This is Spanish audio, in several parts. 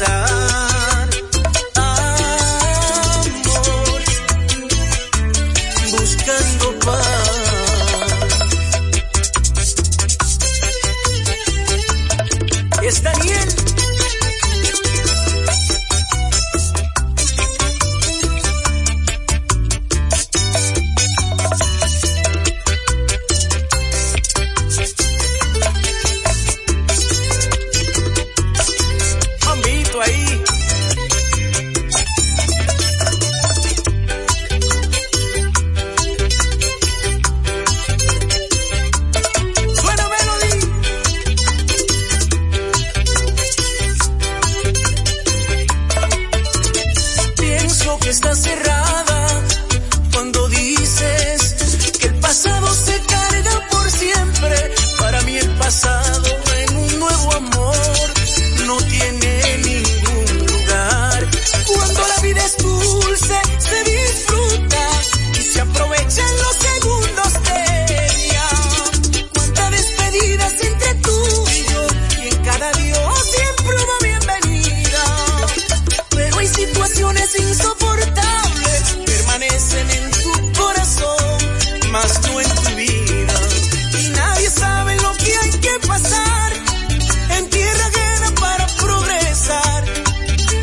side.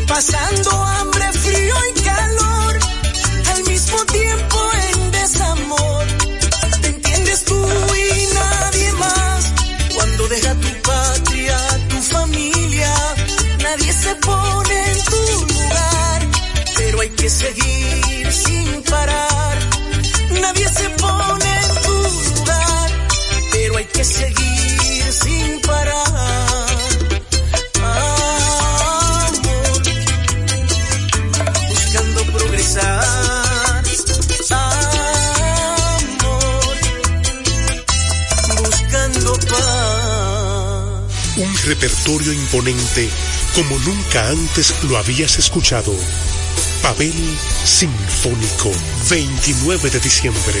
Pasando hambre, frío y calor, al mismo tiempo en desamor. ¿Te entiendes tú y nadie más? Cuando deja tu patria, tu familia, nadie se pone en tu lugar, pero hay que seguir sin parar. Nadie se pone en tu lugar, pero hay que seguir repertorio imponente como nunca antes lo habías escuchado. Pavel Sinfónico, 29 de diciembre,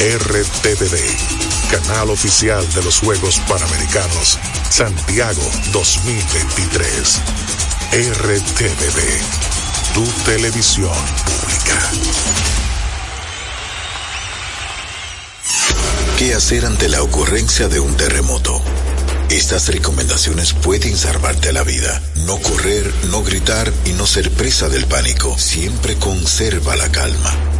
RTVD, canal oficial de los Juegos Panamericanos Santiago 2023. RTVD, tu televisión pública. ¿Qué hacer ante la ocurrencia de un terremoto? Estas recomendaciones pueden salvarte la vida. No correr, no gritar y no ser presa del pánico. Siempre conserva la calma.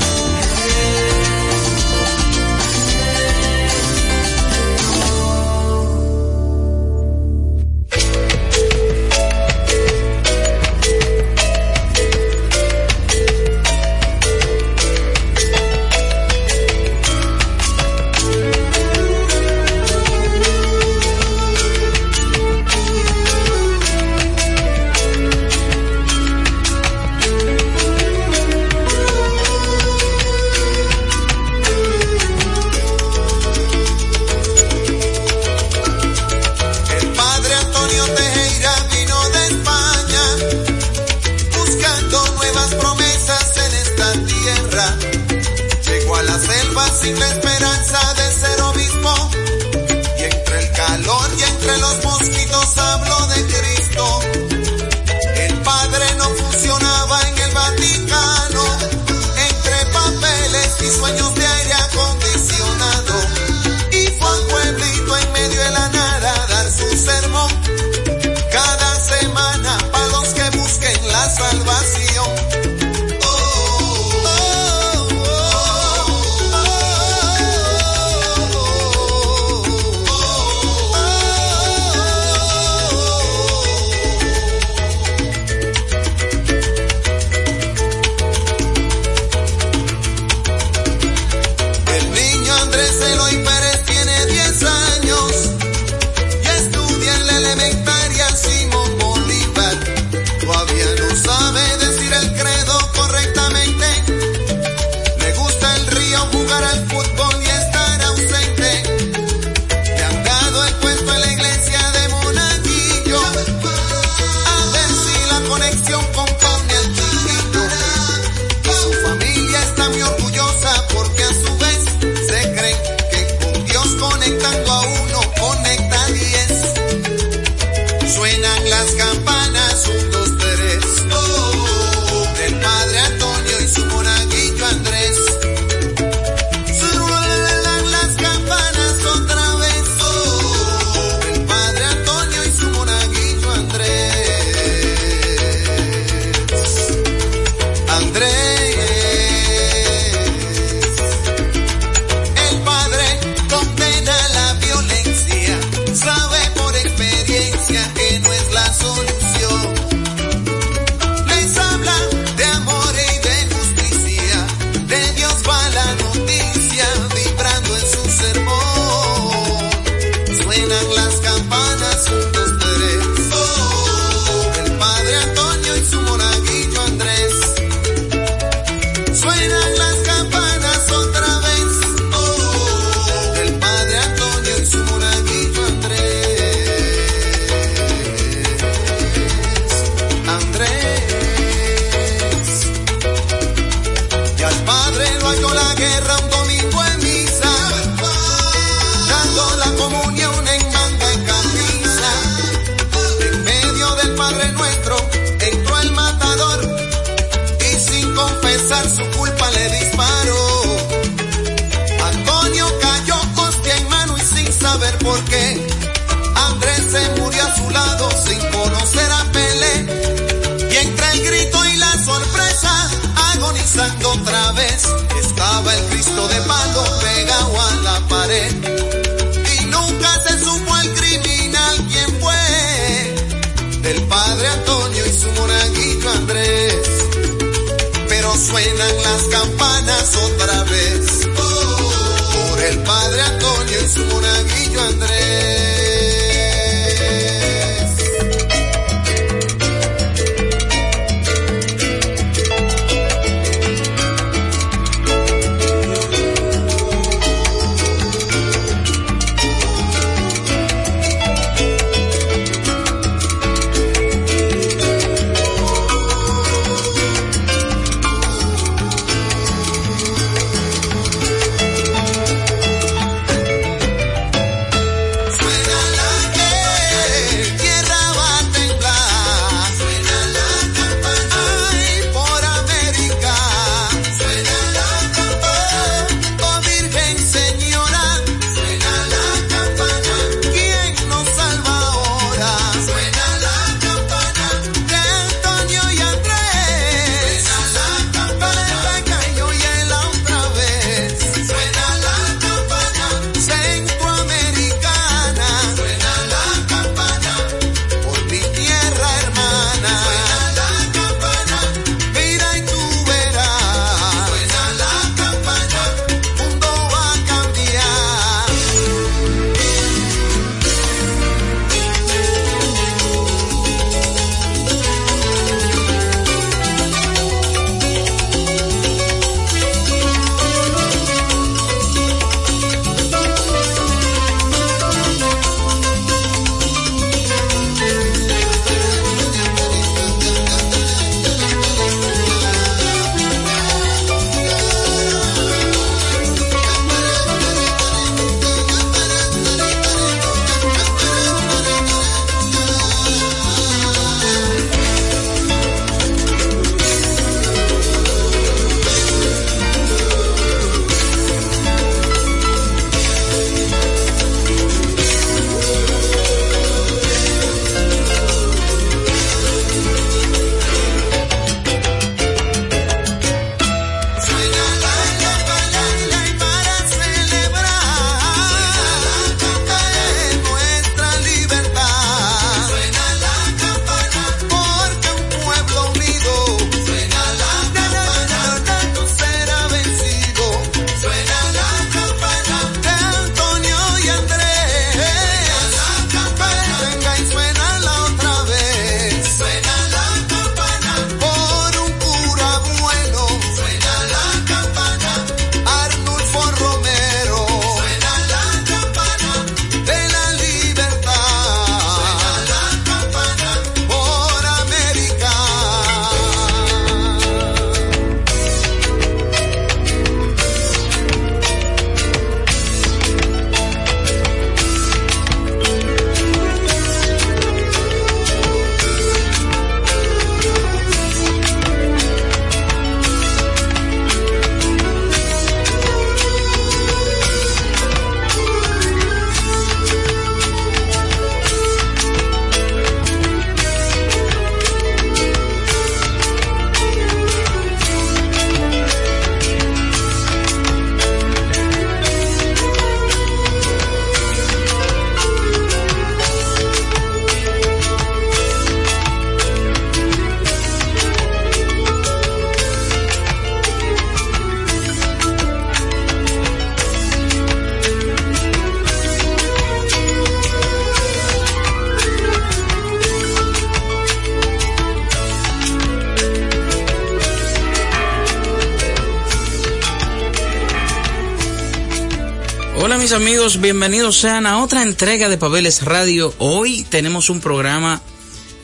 Amigos, bienvenidos sean a otra entrega de Pabeles Radio. Hoy tenemos un programa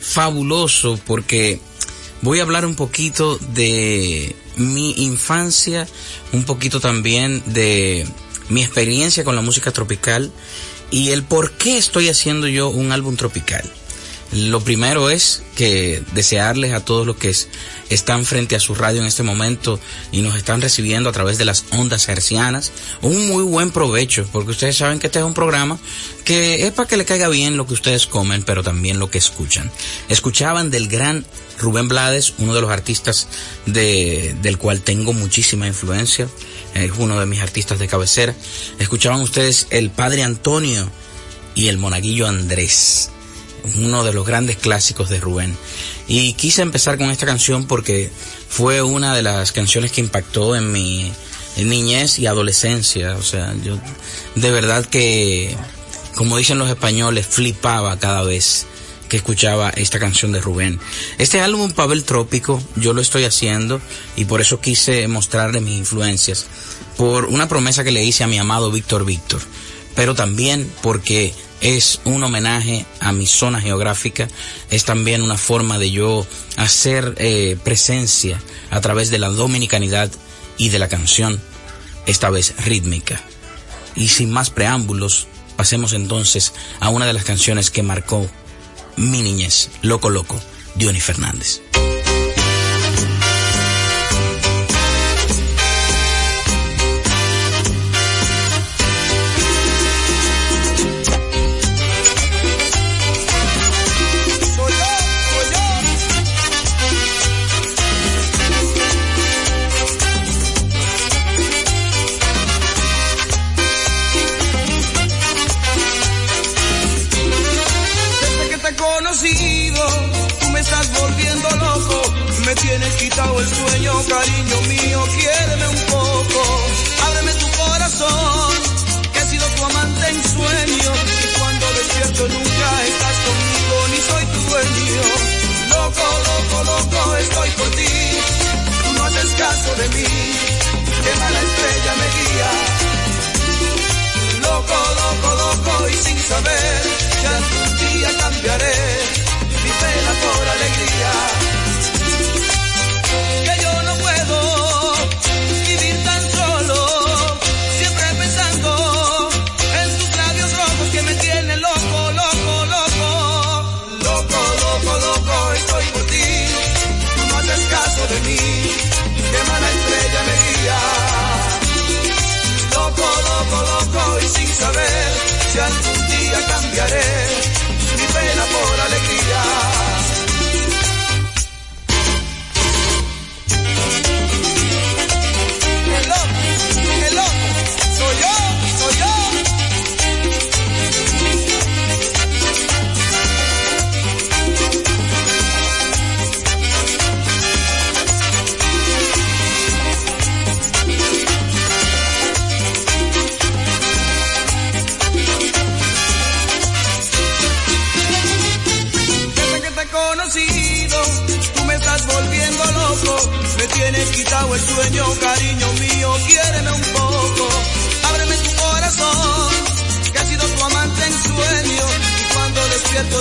fabuloso porque voy a hablar un poquito de mi infancia, un poquito también de mi experiencia con la música tropical y el por qué estoy haciendo yo un álbum tropical. Lo primero es que desearles a todos los que están frente a su radio en este momento y nos están recibiendo a través de las ondas hercianas un muy buen provecho, porque ustedes saben que este es un programa que es para que le caiga bien lo que ustedes comen, pero también lo que escuchan. Escuchaban del gran Rubén Blades, uno de los artistas de, del cual tengo muchísima influencia, es uno de mis artistas de cabecera. Escuchaban ustedes el Padre Antonio y el Monaguillo Andrés uno de los grandes clásicos de Rubén. Y quise empezar con esta canción porque fue una de las canciones que impactó en mi, niñez y adolescencia. O sea, yo de verdad que, como dicen los españoles, flipaba cada vez que escuchaba esta canción de Rubén. Este álbum Pavel Trópico yo lo estoy haciendo y por eso quise mostrarle mis influencias por una promesa que le hice a mi amado Víctor Víctor, pero también porque es un homenaje a mi zona geográfica, es también una forma de yo hacer eh, presencia a través de la dominicanidad y de la canción, esta vez rítmica. Y sin más preámbulos, pasemos entonces a una de las canciones que marcó mi niñez, Loco Loco, Diony Fernández. Cariño mío, quiéreme un poco. Ábreme tu corazón, que he sido tu amante en sueño. Y cuando despierto nunca estás conmigo, ni soy tu dueño. Loco, loco, loco, estoy por ti. Tú no haces caso de mí, que mala estrella me guía. Loco, loco, loco, y sin saber, ya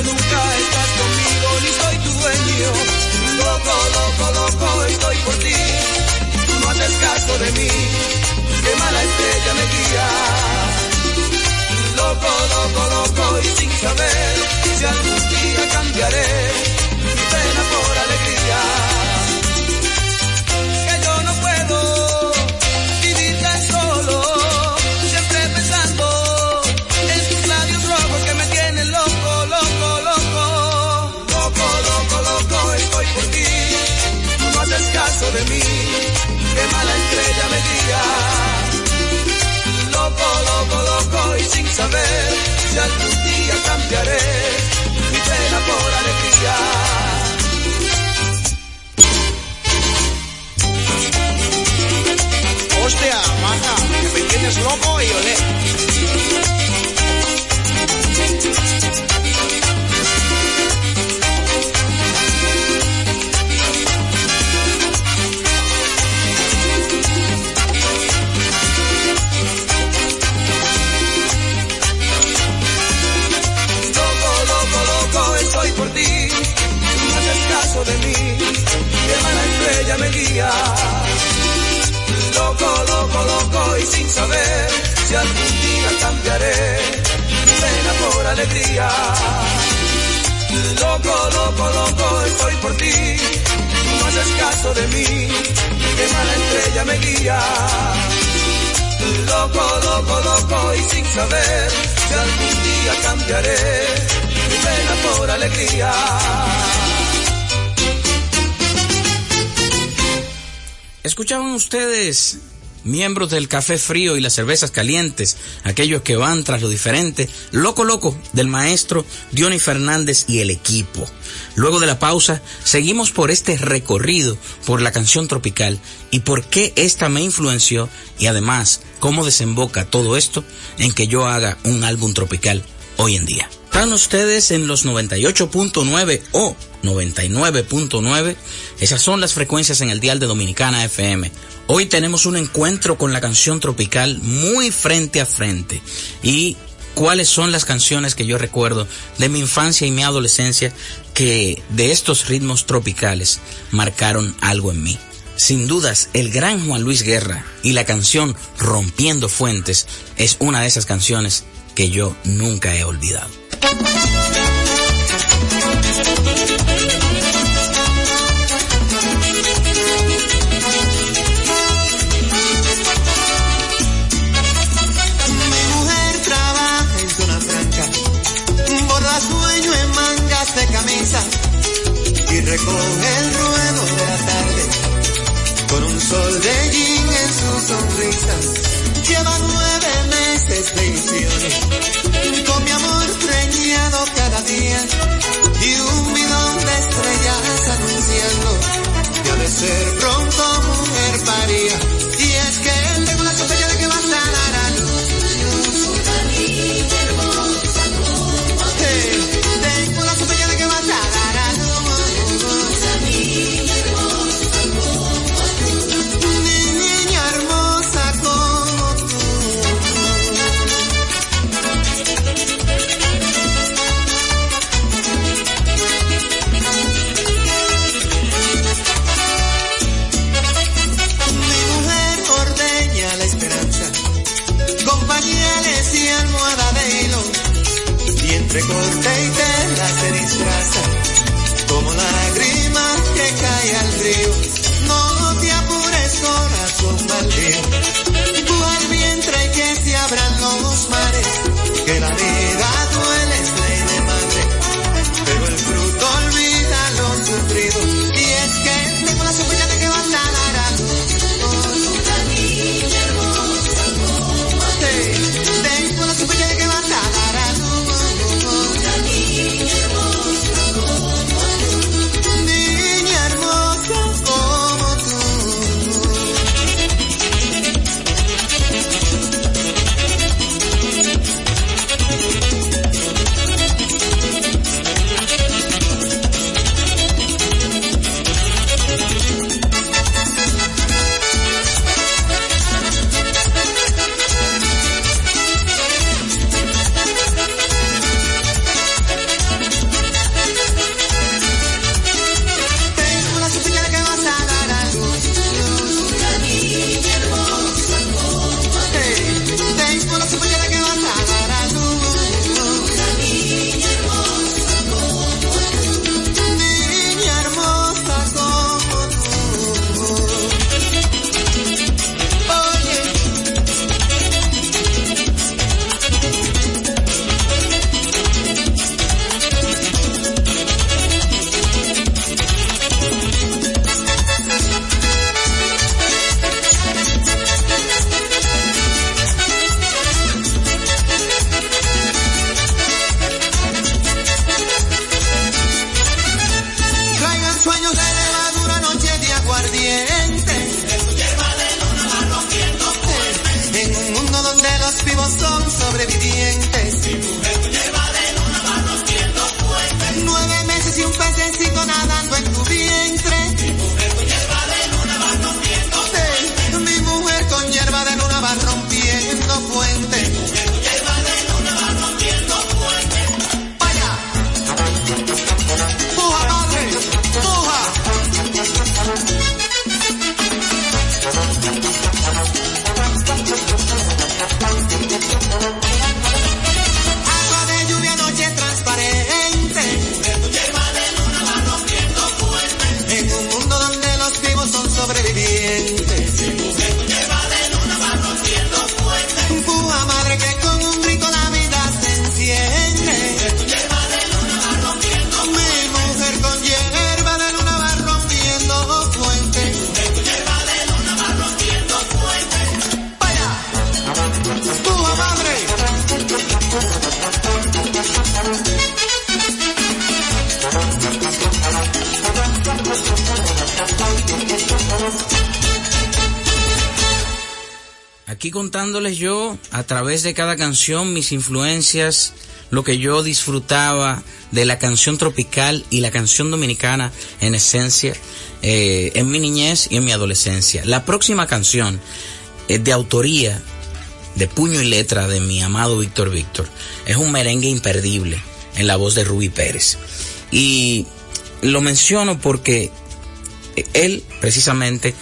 nunca estás conmigo, ni soy tu dueño. Loco, loco, loco, estoy por ti. Tú no haces caso de mí, qué mala estrella me guía. Loco, loco, loco, y sin saber si algún día cambiaré sin saber si algún día cambiaré mi pena por alegría. Miembros del café frío y las cervezas calientes, aquellos que van tras lo diferente, loco loco del maestro Diony Fernández y el equipo. Luego de la pausa, seguimos por este recorrido por la canción tropical y por qué esta me influenció y además cómo desemboca todo esto en que yo haga un álbum tropical hoy en día. Están ustedes en los 98.9 o 99.9. Esas son las frecuencias en el dial de Dominicana FM. Hoy tenemos un encuentro con la canción tropical muy frente a frente. Y cuáles son las canciones que yo recuerdo de mi infancia y mi adolescencia que de estos ritmos tropicales marcaron algo en mí. Sin dudas, el gran Juan Luis Guerra y la canción Rompiendo Fuentes es una de esas canciones que yo nunca he olvidado. Sonrisa. Contándoles yo a través de cada canción mis influencias, lo que yo disfrutaba de la canción tropical y la canción dominicana en esencia eh, en mi niñez y en mi adolescencia. La próxima canción es de autoría de puño y letra de mi amado Víctor Víctor. Es un merengue imperdible en la voz de Ruby Pérez. Y lo menciono porque él precisamente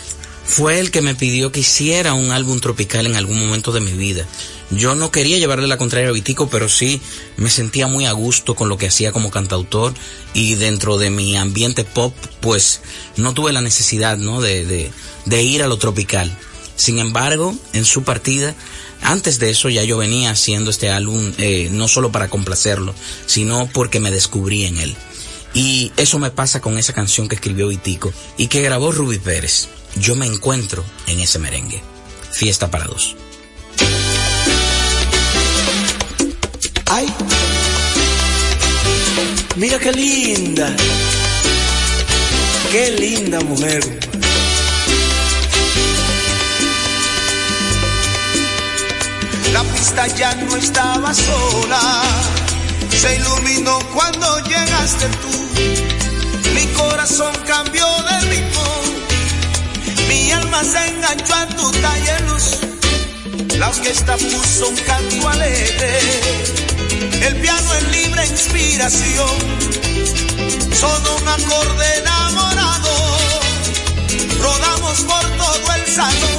fue el que me pidió que hiciera un álbum tropical en algún momento de mi vida. Yo no quería llevarle la contraria a Vitico, pero sí me sentía muy a gusto con lo que hacía como cantautor y dentro de mi ambiente pop, pues no tuve la necesidad, ¿no? De, de, ir a lo tropical. Sin embargo, en su partida, antes de eso ya yo venía haciendo este álbum eh, no solo para complacerlo, sino porque me descubrí en él. Y eso me pasa con esa canción que escribió Vitico y que grabó Ruby Pérez yo me encuentro en ese merengue. Fiesta para dos. Ay, mira qué linda, qué linda mujer. La pista ya no estaba sola, se iluminó cuando llegaste tú. Mi corazón cambió de ritmo mi alma se enganchó a tu taller luz. La orquesta puso un canto alegre. El piano en libre inspiración. Sonó un acorde enamorado. Rodamos por todo el salón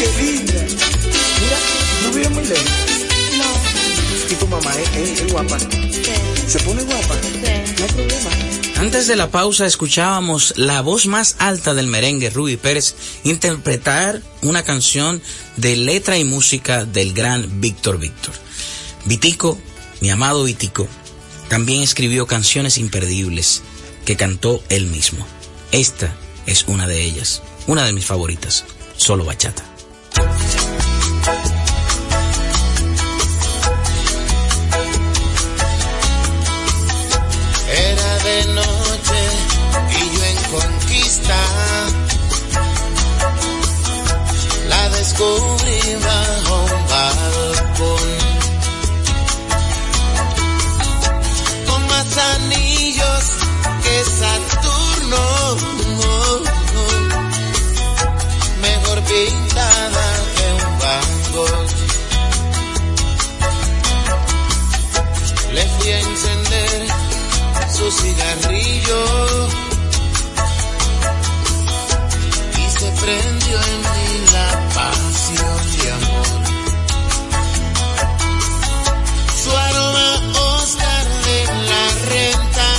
qué linda! Mira, no muy lejos. No. ¿Y tu mamá es, es, guapa? Sí. ¿Se pone guapa? Sí. No hay problema. Antes de la pausa escuchábamos la voz más alta del merengue, Ruby Pérez, interpretar una canción de letra y música del gran Víctor Víctor. Vitico, mi amado Vitico, también escribió canciones imperdibles que cantó él mismo. Esta es una de ellas, una de mis favoritas, solo bachata. Cigarrillo y se prendió en mí la pasión de amor. Su aroma Oscar de la renta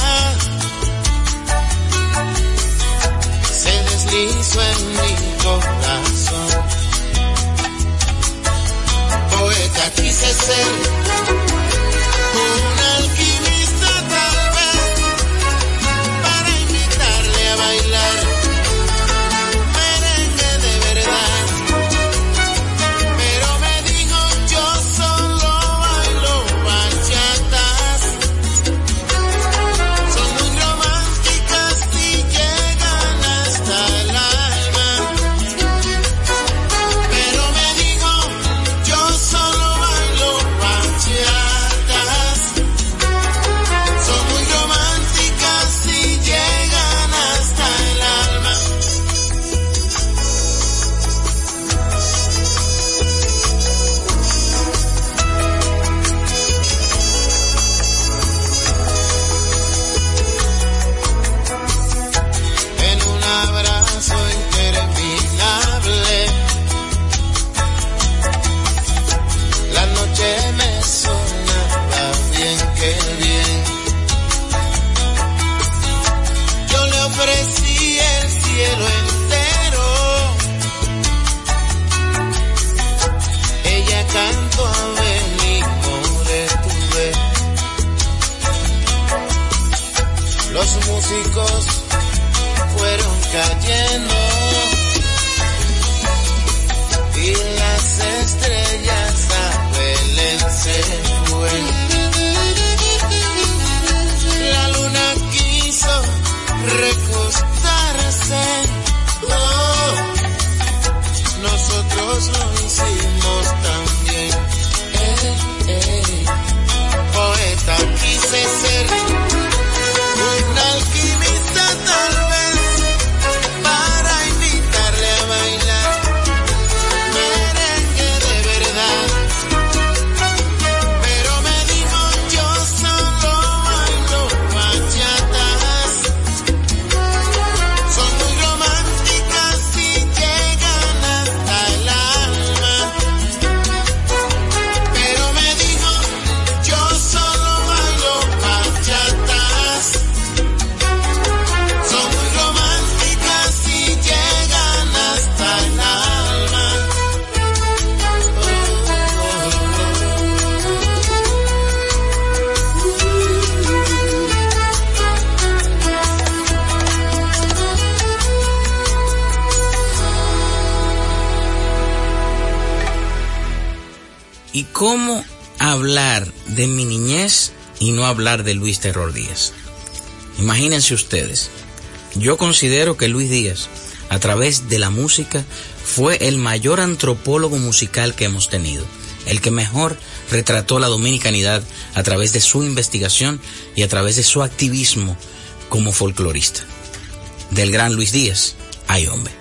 se deslizó en mi corazón. Poeta quise ser I cómo hablar de mi niñez y no hablar de Luis Terror Díaz? Imagínense ustedes, yo considero que Luis Díaz, a través de la música, fue el mayor antropólogo musical que hemos tenido, el que mejor retrató la dominicanidad a través de su investigación y a través de su activismo como folclorista. Del gran Luis Díaz, ay hombre.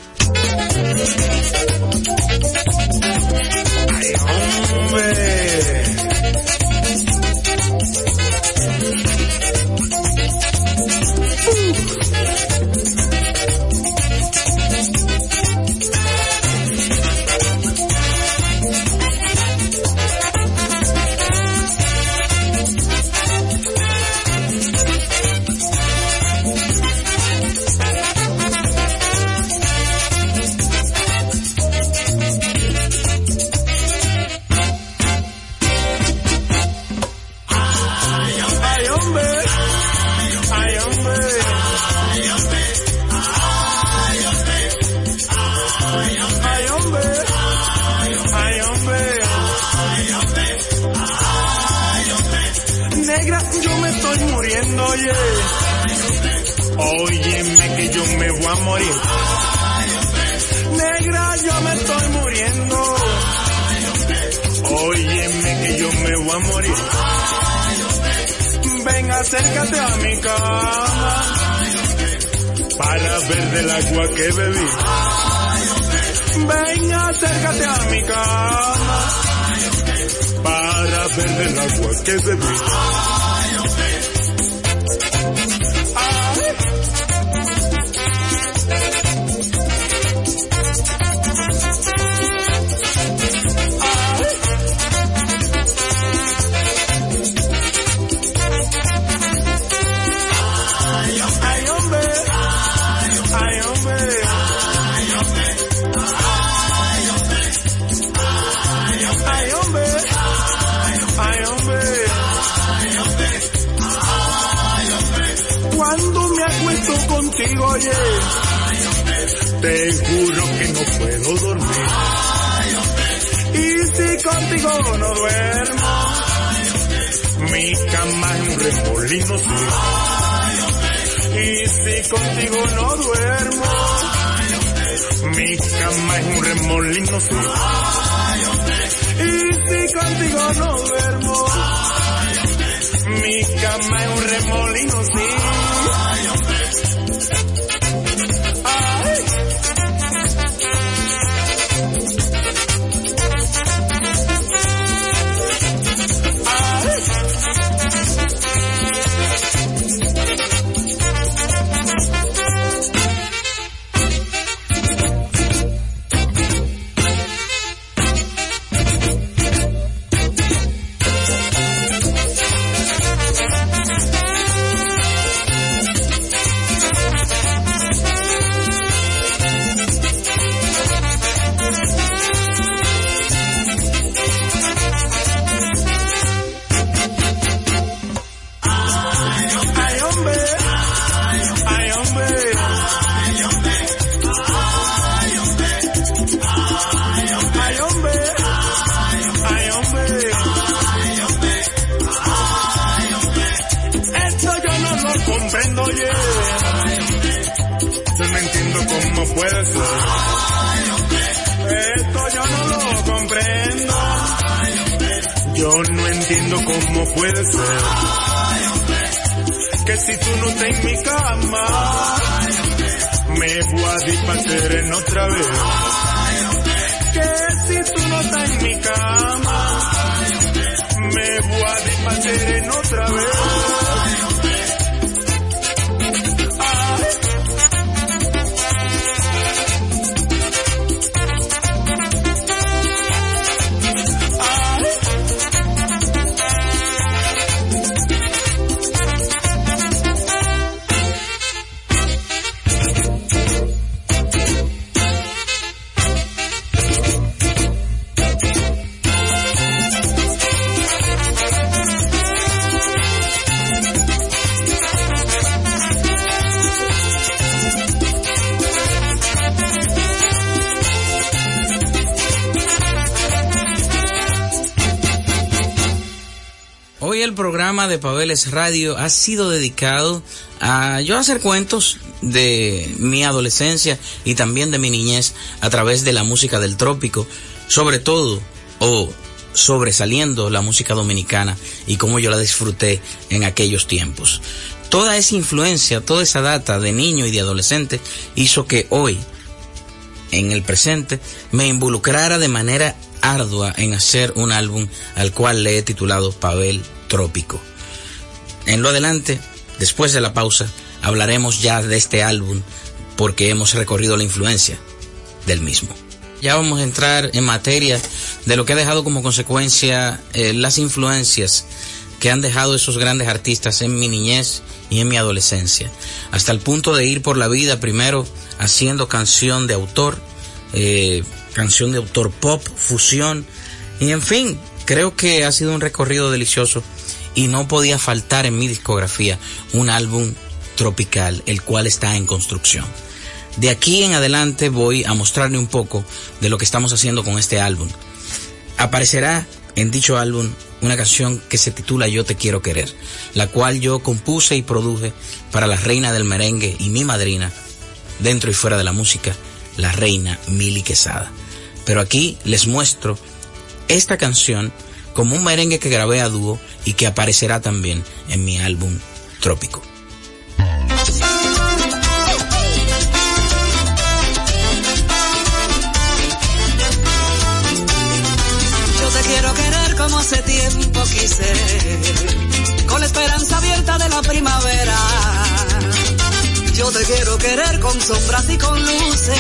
morir. Ven, acércate a mi cama para ver del agua que bebí. Ven, acércate a mi cama para ver del agua que bebí. te juro que no puedo dormir. Y si contigo no duermo, mi cama es un remolino Y si contigo no duermo, mi cama es un remolino Y si contigo no duermo, mi cama es un remolino sí. hueso. Esto yo no lo comprendo. Yo no entiendo cómo puede ser que si tú no estás en mi cama, me voy a dispacer en otra vez. Que si tú no estás en mi cama, me voy a dispacer en otra vez. programa de Pabeles Radio ha sido dedicado a yo hacer cuentos de mi adolescencia y también de mi niñez a través de la música del trópico, sobre todo o sobresaliendo la música dominicana y cómo yo la disfruté en aquellos tiempos. Toda esa influencia, toda esa data de niño y de adolescente hizo que hoy, en el presente, me involucrara de manera ardua en hacer un álbum al cual le he titulado Pavel trópico. En lo adelante, después de la pausa, hablaremos ya de este álbum porque hemos recorrido la influencia del mismo. Ya vamos a entrar en materia de lo que ha dejado como consecuencia eh, las influencias que han dejado esos grandes artistas en mi niñez y en mi adolescencia, hasta el punto de ir por la vida primero haciendo canción de autor, eh, canción de autor pop, fusión, y en fin, creo que ha sido un recorrido delicioso y no podía faltar en mi discografía un álbum tropical, el cual está en construcción. De aquí en adelante voy a mostrarle un poco de lo que estamos haciendo con este álbum. Aparecerá en dicho álbum una canción que se titula Yo te quiero querer, la cual yo compuse y produje para la reina del merengue y mi madrina, dentro y fuera de la música, la reina Mili Quesada. Pero aquí les muestro esta canción como un merengue que grabé a dúo y que aparecerá también en mi álbum Trópico. Yo te quiero querer como hace tiempo quise, con la esperanza abierta de la primavera. Yo te quiero querer con sombras y con luces,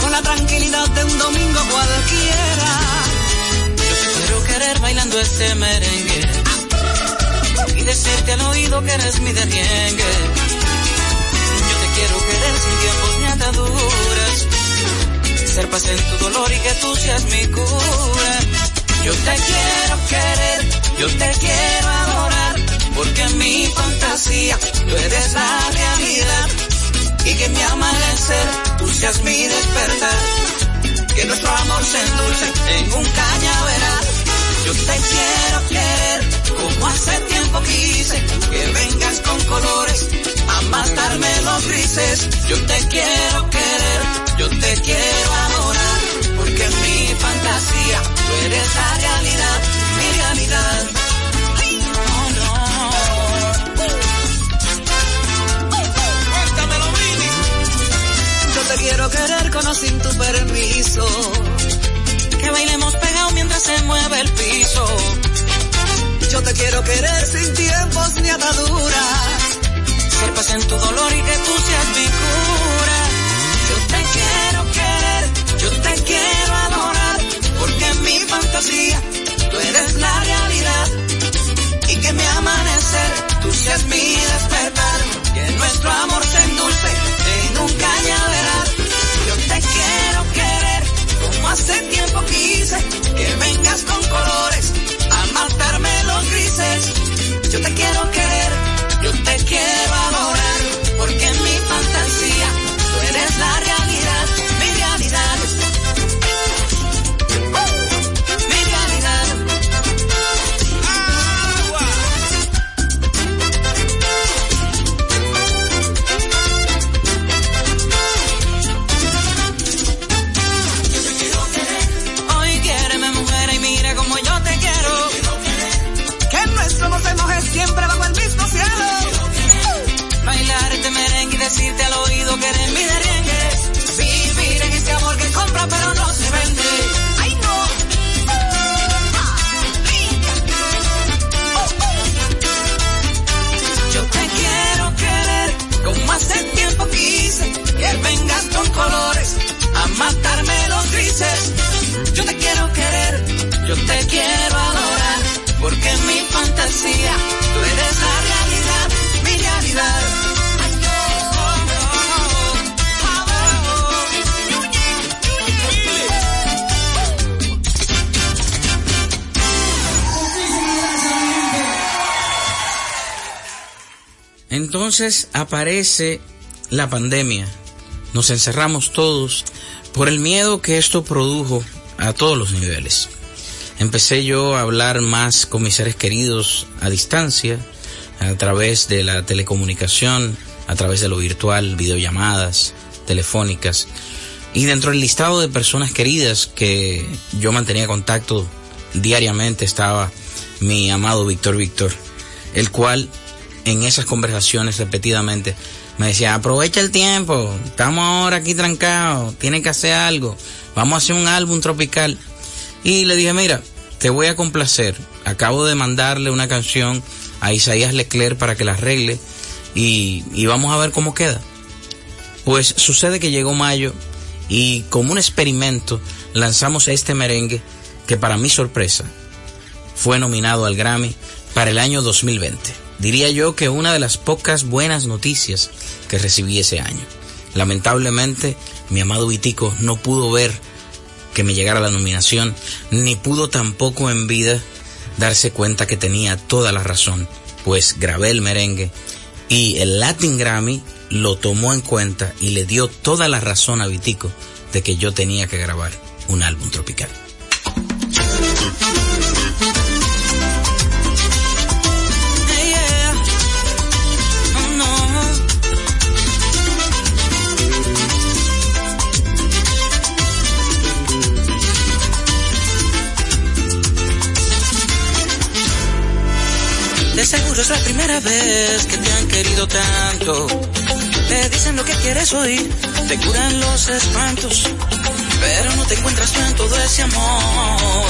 con la tranquilidad de un domingo cualquiera bailando este merengue y decirte al oído que eres mi derriengue. Yo te quiero querer sin tiempos ni ataduras, ser paz en tu dolor y que tú seas mi cura. Yo te quiero querer, yo te quiero adorar, porque en mi fantasía tú eres la realidad y que mi amanecer tú seas mi despertar. Que nuestro amor se endulce en un cañaveral yo te quiero querer como hace tiempo quise, que vengas con colores a matarme los grises. Yo te quiero querer, yo te quiero adorar, porque en mi fantasía tú eres la realidad, mi realidad. Te quiero querer con o sin tu permiso que bailemos pegado mientras se mueve el Yo te quiero querer sin tiempos ni ataduras. Ser paz en tu dolor y que tú seas mi cura. Yo te quiero querer, yo te quiero adorar, porque en mi fantasía tú eres la realidad. Y que mi amanecer tú seas mi despertar. Que nuestro amor se endulce en un cañaveral. Yo te quiero querer como hace tiempo quise que vengas con Entonces aparece la pandemia. Nos encerramos todos por el miedo que esto produjo a todos los niveles empecé yo a hablar más con mis seres queridos a distancia, a través de la telecomunicación, a través de lo virtual, videollamadas, telefónicas. Y dentro del listado de personas queridas que yo mantenía contacto diariamente estaba mi amado Víctor Víctor, el cual en esas conversaciones repetidamente me decía, aprovecha el tiempo, estamos ahora aquí trancados, tienen que hacer algo, vamos a hacer un álbum tropical. Y le dije, mira, te voy a complacer. Acabo de mandarle una canción a Isaías Leclerc para que la arregle y, y vamos a ver cómo queda. Pues sucede que llegó mayo y como un experimento lanzamos este merengue que para mi sorpresa fue nominado al Grammy para el año 2020. Diría yo que una de las pocas buenas noticias que recibí ese año. Lamentablemente, mi amado Vitico no pudo ver que me llegara la nominación, ni pudo tampoco en vida darse cuenta que tenía toda la razón, pues grabé el merengue y el Latin Grammy lo tomó en cuenta y le dio toda la razón a Vitico de que yo tenía que grabar un álbum tropical. Es la primera vez que te han querido tanto. Te dicen lo que quieres oír, te curan los espantos, pero no te encuentras tú en todo ese amor.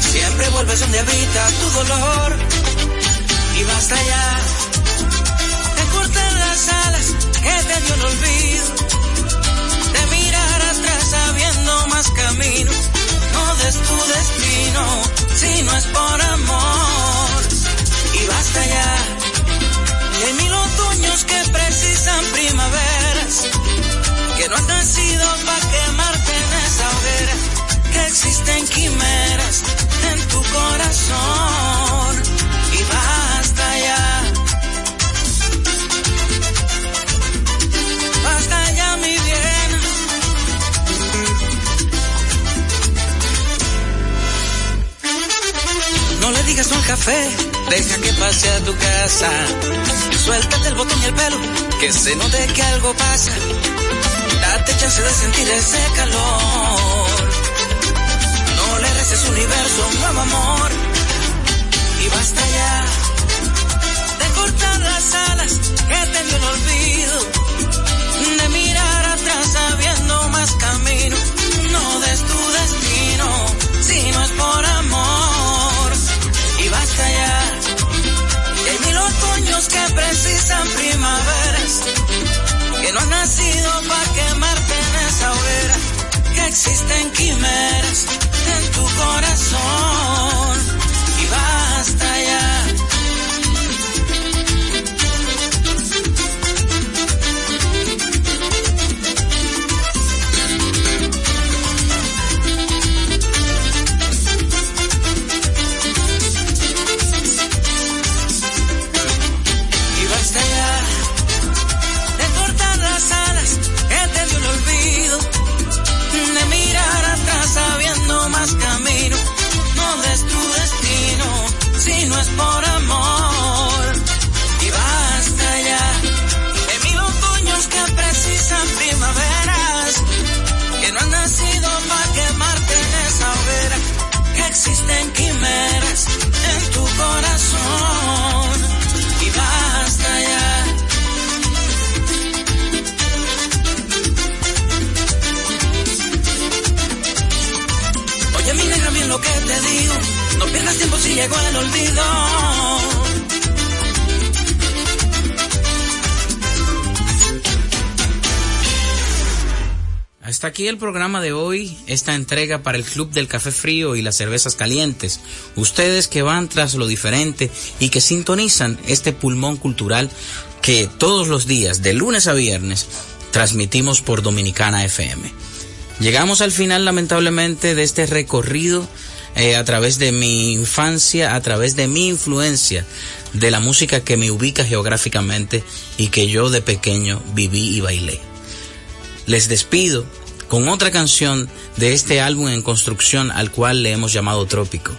Siempre vuelves donde habita tu dolor y basta ya. Te cortan las alas que te dio el olvido, de mirar atrás sabiendo más camino. No des tu destino si no es por amor y basta ya. Y hay mil otoños que precisan primaveras, que no han nacido para quemarte en esa hoguera, que existen quimeras en tu corazón y basta ya. Basta ya mi bien. No le digas no al café, deja que pase a tu casa. Suéltate el botón y el pelo, que se note que algo pasa. Date chance de sentir ese calor. No le reces universo, un nuevo amor. Y basta ya de cortar las alas que te dio el olvido. De mirar atrás sabiendo más camino. No des tu destino si no es por amor. Y basta ya. Que precisan primaveras. Que no han nacido para quemarte en esa hoguera. Que existen quimeras en tu corazón. Y basta si no es por llegó el olvido. Hasta aquí el programa de hoy, esta entrega para el Club del Café Frío y las Cervezas Calientes. Ustedes que van tras lo diferente y que sintonizan este pulmón cultural que todos los días, de lunes a viernes, transmitimos por Dominicana FM. Llegamos al final, lamentablemente, de este recorrido eh, a través de mi infancia, a través de mi influencia, de la música que me ubica geográficamente y que yo de pequeño viví y bailé les despido con otra canción de este álbum en construcción al cual le hemos llamado Trópico.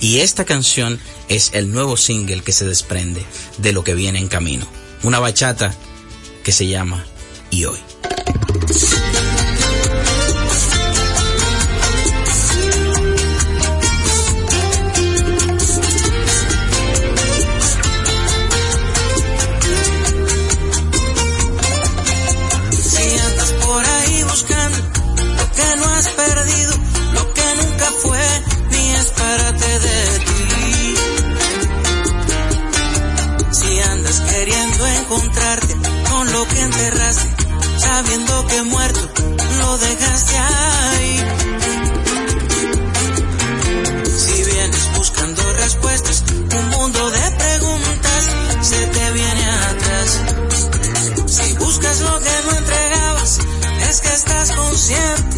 Y esta canción es el nuevo single que se desprende de lo que viene en camino. Una bachata que se llama Y hoy. Que enterraste, sabiendo que muerto lo dejaste ahí. Si vienes buscando respuestas, un mundo de preguntas se te viene atrás. Si buscas lo que no entregabas, es que estás consciente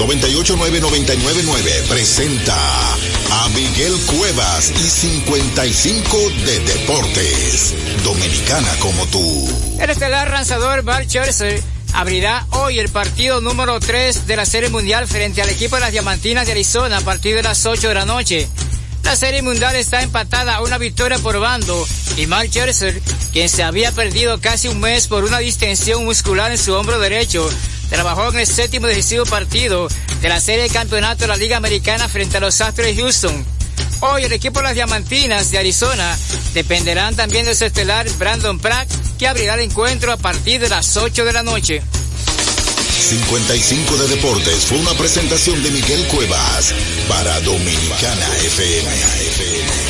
989-999 presenta a Miguel Cuevas y 55 de Deportes. Dominicana como tú. El estelar lanzador Val Scherzer abrirá hoy el partido número 3 de la Serie Mundial frente al equipo de las Diamantinas de Arizona a partir de las 8 de la noche. La Serie Mundial está empatada a una victoria por bando y Mark Scherzer, quien se había perdido casi un mes por una distensión muscular en su hombro derecho, trabajó en el séptimo decisivo partido de la Serie de Campeonato de la Liga Americana frente a los Astros de Houston. Hoy el equipo de las Diamantinas de Arizona dependerán también de su estelar Brandon Pratt, que abrirá el encuentro a partir de las 8 de la noche. 55 de Deportes fue una presentación de Miguel Cuevas para Dominicana FM.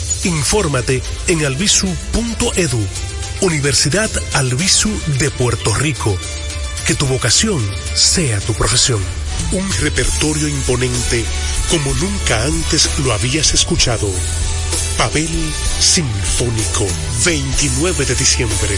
Infórmate en albisu.edu, Universidad Albisu de Puerto Rico. Que tu vocación sea tu profesión. Un repertorio imponente como nunca antes lo habías escuchado. Pavel Sinfónico, 29 de diciembre,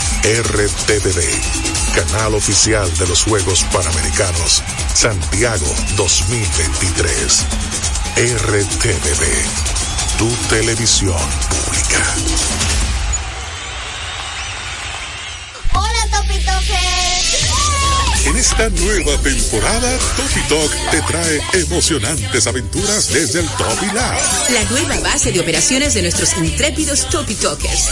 RTVD, canal oficial de los Juegos Panamericanos Santiago 2023. RTVD, tu televisión pública. Esta nueva temporada, Topi Talk te trae emocionantes aventuras desde el Topi Lab. La nueva base de operaciones de nuestros intrépidos Topi Talkers.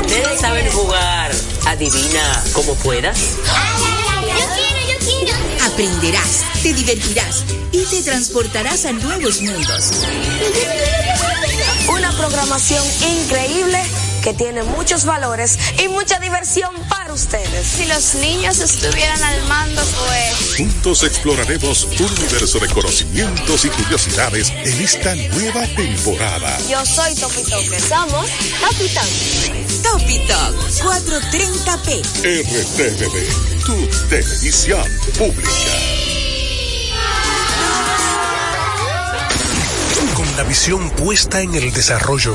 Ustedes saben jugar. Adivina como puedas. Yo quiero, yo quiero. Aprenderás, te divertirás y te transportarás a nuevos mundos. Una programación increíble que tiene muchos valores y mucha diversión para ustedes. Si los niños estuvieran al mando, pues... Juntos exploraremos un universo de conocimientos y curiosidades en esta nueva temporada. Yo soy Topi Toque. Somos Topi Toque. Topi Top 430p. RTVD, tu televisión pública. Con la visión puesta en el desarrollo,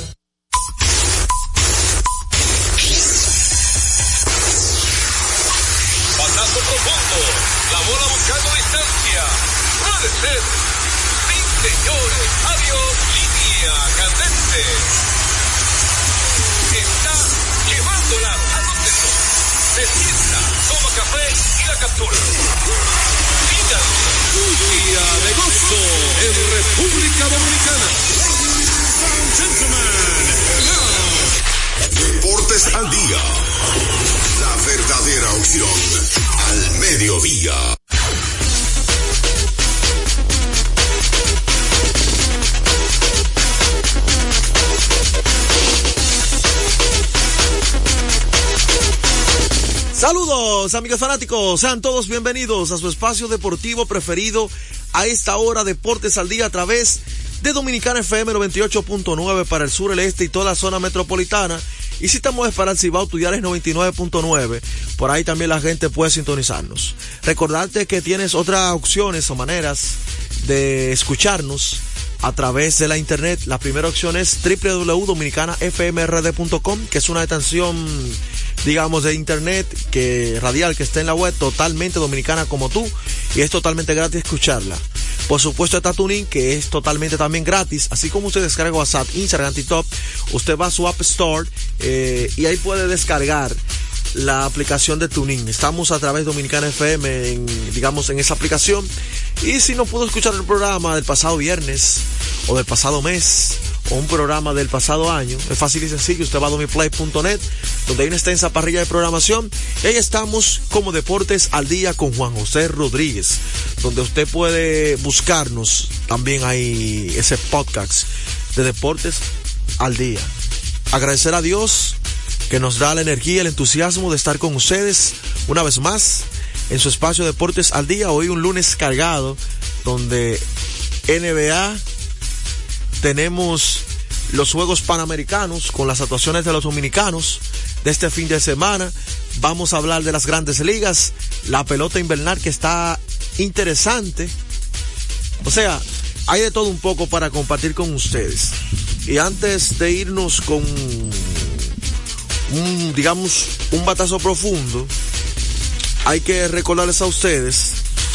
República Dominicana. Deportes al día. La verdadera opción al mediodía. Saludos amigos fanáticos, sean todos bienvenidos a su espacio deportivo preferido a esta hora Deportes al Día a través de Dominicana FM 98.9 para el sur, el este y toda la zona metropolitana. Y si estamos el Cibao, Tuyares 99.9, por ahí también la gente puede sintonizarnos. Recordarte que tienes otras opciones o maneras de escucharnos a través de la internet. La primera opción es www.dominicanafmrd.com, que es una extensión, digamos, de internet que radial que está en la web, totalmente dominicana como tú, y es totalmente gratis escucharla. Por supuesto está Tuning, que es totalmente también gratis, así como usted descarga WhatsApp, Instagram Top, usted va a su App Store eh, y ahí puede descargar la aplicación de Tuning. Estamos a través de Dominicana FM, en, digamos, en esa aplicación. Y si no pudo escuchar el programa del pasado viernes, o del pasado mes, un programa del pasado año, es fácil y sencillo. Usted va a domiplay.net, donde hay una extensa parrilla de programación. Y ahí estamos como Deportes al Día con Juan José Rodríguez, donde usted puede buscarnos. También hay ese podcast de Deportes al Día. Agradecer a Dios que nos da la energía, el entusiasmo de estar con ustedes una vez más en su espacio Deportes al Día. Hoy un lunes cargado donde NBA tenemos los Juegos Panamericanos con las actuaciones de los dominicanos de este fin de semana. Vamos a hablar de las grandes ligas, la pelota invernal que está interesante. O sea, hay de todo un poco para compartir con ustedes. Y antes de irnos con un, digamos, un batazo profundo, hay que recordarles a ustedes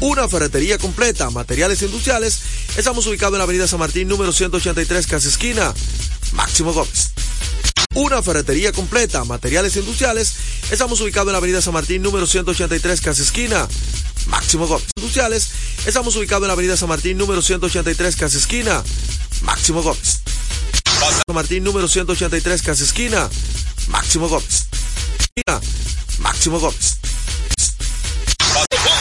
Una ferretería completa, materiales industriales. Estamos ubicados en la avenida San Martín, número 183, casi esquina. Máximo Gómez. Una ferretería completa, materiales industriales. Estamos ubicados en la avenida San Martín, número 183, casi esquina. Máximo Gómez. Industriales. Estamos ubicados en la avenida San Martín, número 183, casi esquina. Máximo Gómez. San Martín, número 183, casi esquina. Máximo Gómez. Máximo Gómez.